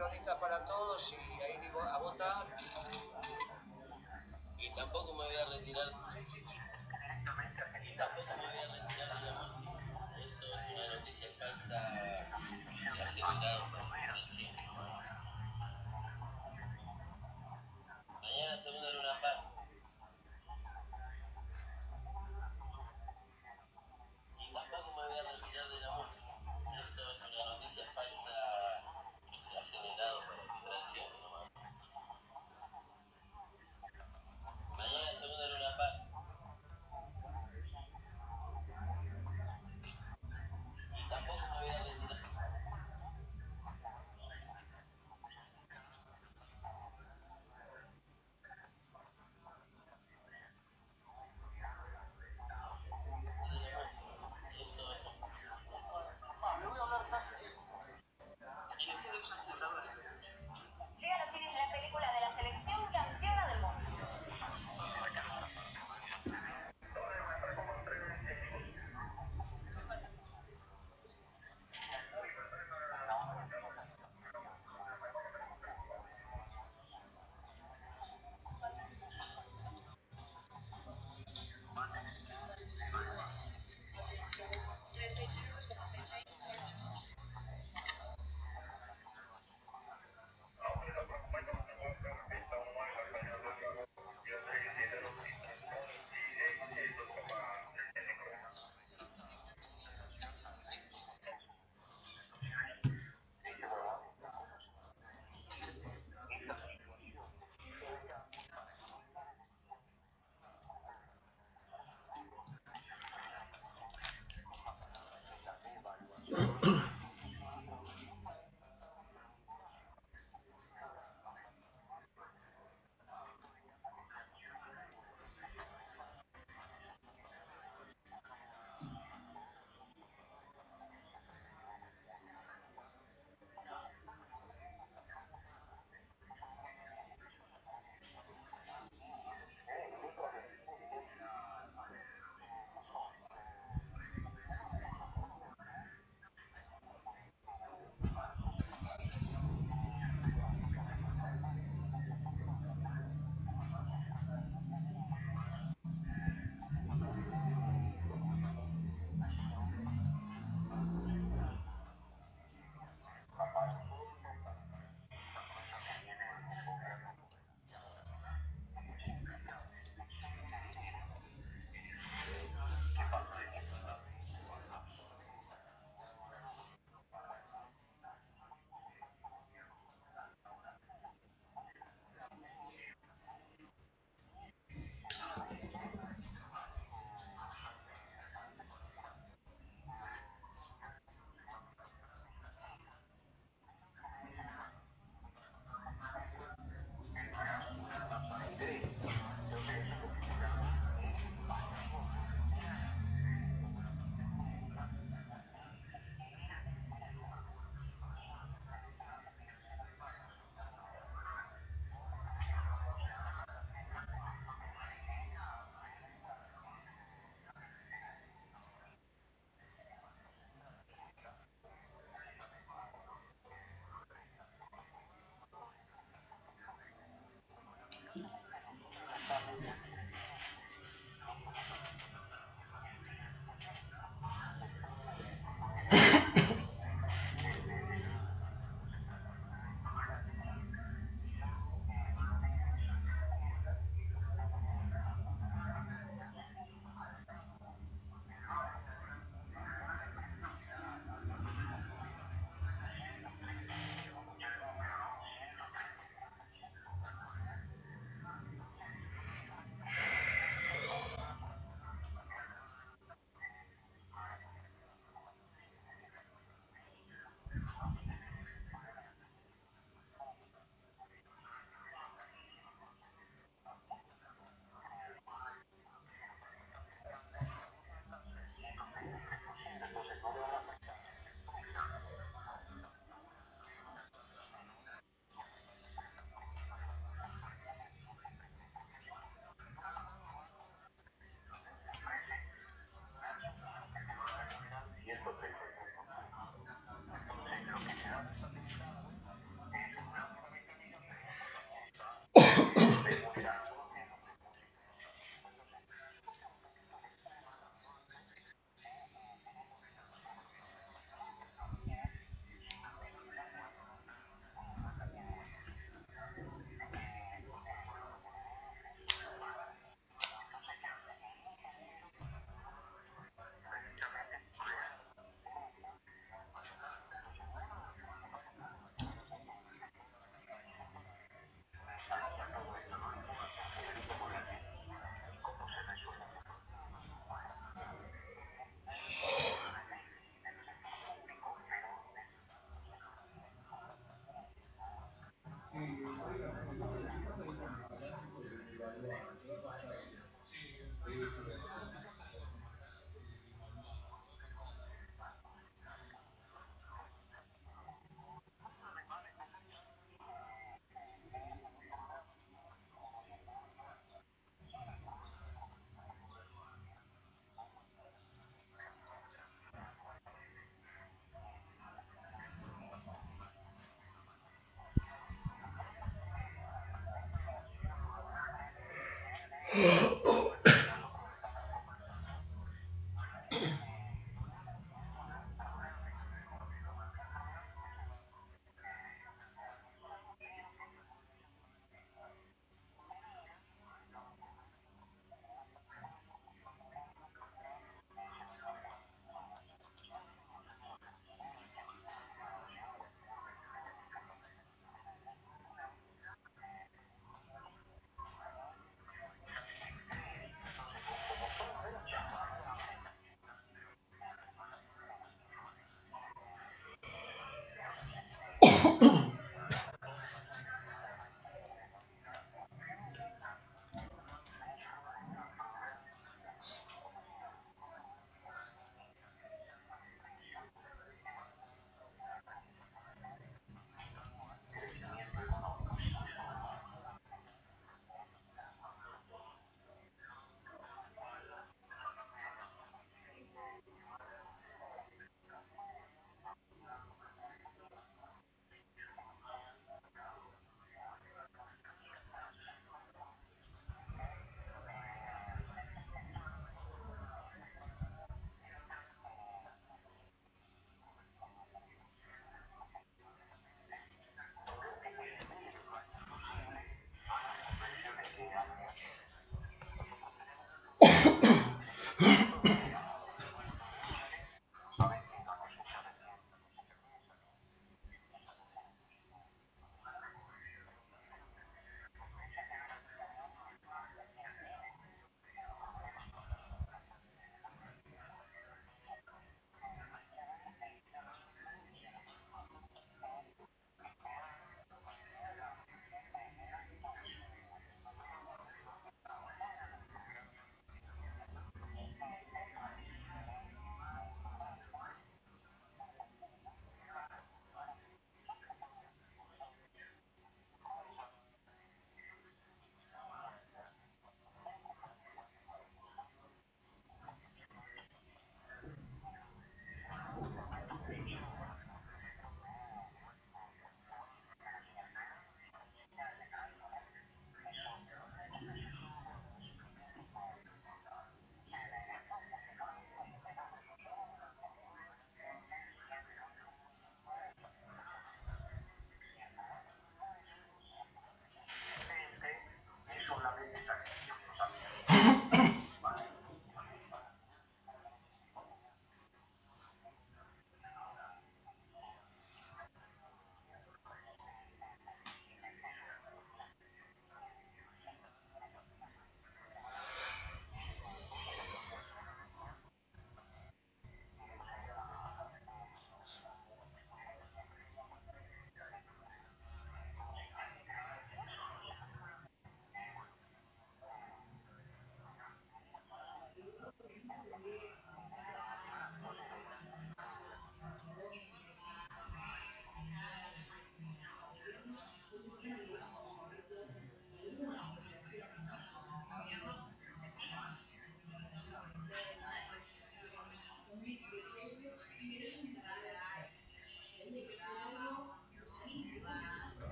peronista para todos y ahí digo a votar. Y tampoco me voy a retirar. Y tampoco me voy a retirar de la música. Eso es una noticia falsa.